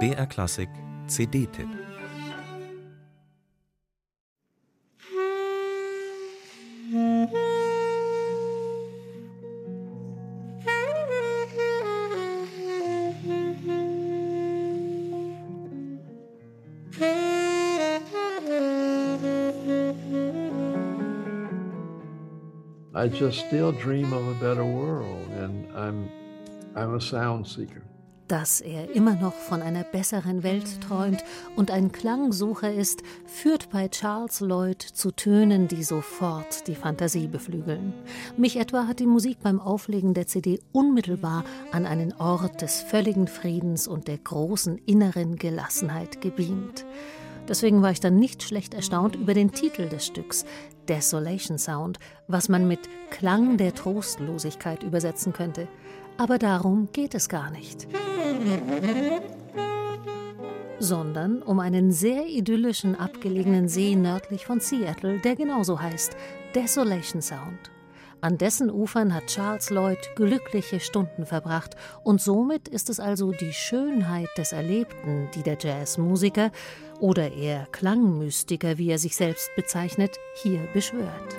BR Klassik CD-Tipp I just still dream of a better world and I'm Dass er immer noch von einer besseren Welt träumt und ein Klangsucher ist, führt bei Charles Lloyd zu Tönen, die sofort die Fantasie beflügeln. Mich etwa hat die Musik beim Auflegen der CD unmittelbar an einen Ort des völligen Friedens und der großen inneren Gelassenheit gebeamt. Deswegen war ich dann nicht schlecht erstaunt über den Titel des Stücks, Desolation Sound, was man mit Klang der Trostlosigkeit übersetzen könnte. Aber darum geht es gar nicht. Sondern um einen sehr idyllischen abgelegenen See nördlich von Seattle, der genauso heißt, Desolation Sound. An dessen Ufern hat Charles Lloyd glückliche Stunden verbracht und somit ist es also die Schönheit des Erlebten, die der Jazzmusiker oder eher Klangmystiker, wie er sich selbst bezeichnet, hier beschwört.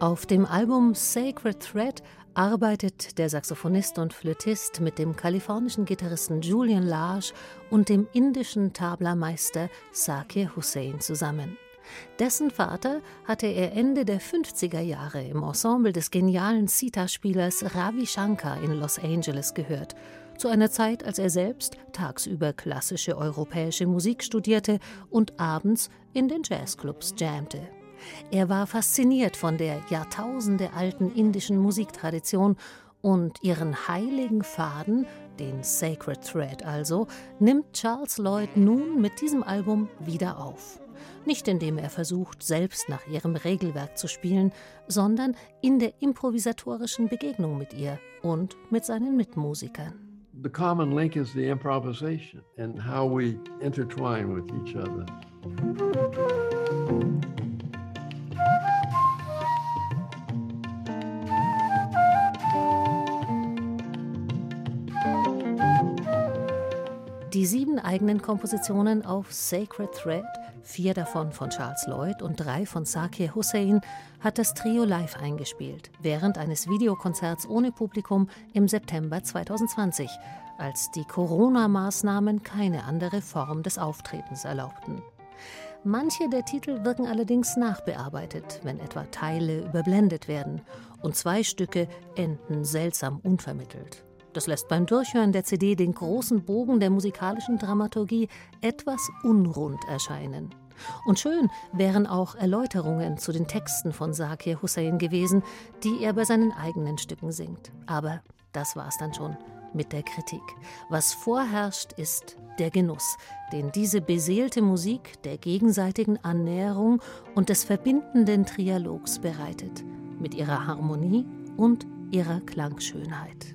Auf dem Album Sacred Thread arbeitet der Saxophonist und Flötist mit dem kalifornischen Gitarristen Julian Lage und dem indischen Tabla-Meister Sakir Hussein zusammen. Dessen Vater hatte er Ende der 50er Jahre im Ensemble des genialen Sita-Spielers Ravi Shankar in Los Angeles gehört, zu einer Zeit, als er selbst tagsüber klassische europäische Musik studierte und abends in den Jazzclubs jammte. Er war fasziniert von der jahrtausendealten indischen Musiktradition und ihren heiligen Faden, den Sacred Thread also, nimmt Charles Lloyd nun mit diesem Album wieder auf. Nicht indem er versucht, selbst nach ihrem Regelwerk zu spielen, sondern in der improvisatorischen Begegnung mit ihr und mit seinen Mitmusikern. The common link is the improvisation and how we intertwine with each other. Die sieben eigenen Kompositionen auf Sacred Thread, vier davon von Charles Lloyd und drei von Sakir Hussein, hat das Trio live eingespielt, während eines Videokonzerts ohne Publikum im September 2020, als die Corona-Maßnahmen keine andere Form des Auftretens erlaubten. Manche der Titel wirken allerdings nachbearbeitet, wenn etwa Teile überblendet werden, und zwei Stücke enden seltsam unvermittelt. Das lässt beim Durchhören der CD den großen Bogen der musikalischen Dramaturgie etwas unrund erscheinen. Und schön wären auch Erläuterungen zu den Texten von Sakir Hussein gewesen, die er bei seinen eigenen Stücken singt. Aber das war's dann schon mit der Kritik. Was vorherrscht, ist der Genuss, den diese beseelte Musik der gegenseitigen Annäherung und des verbindenden Trialogs bereitet, mit ihrer Harmonie und ihrer Klangschönheit.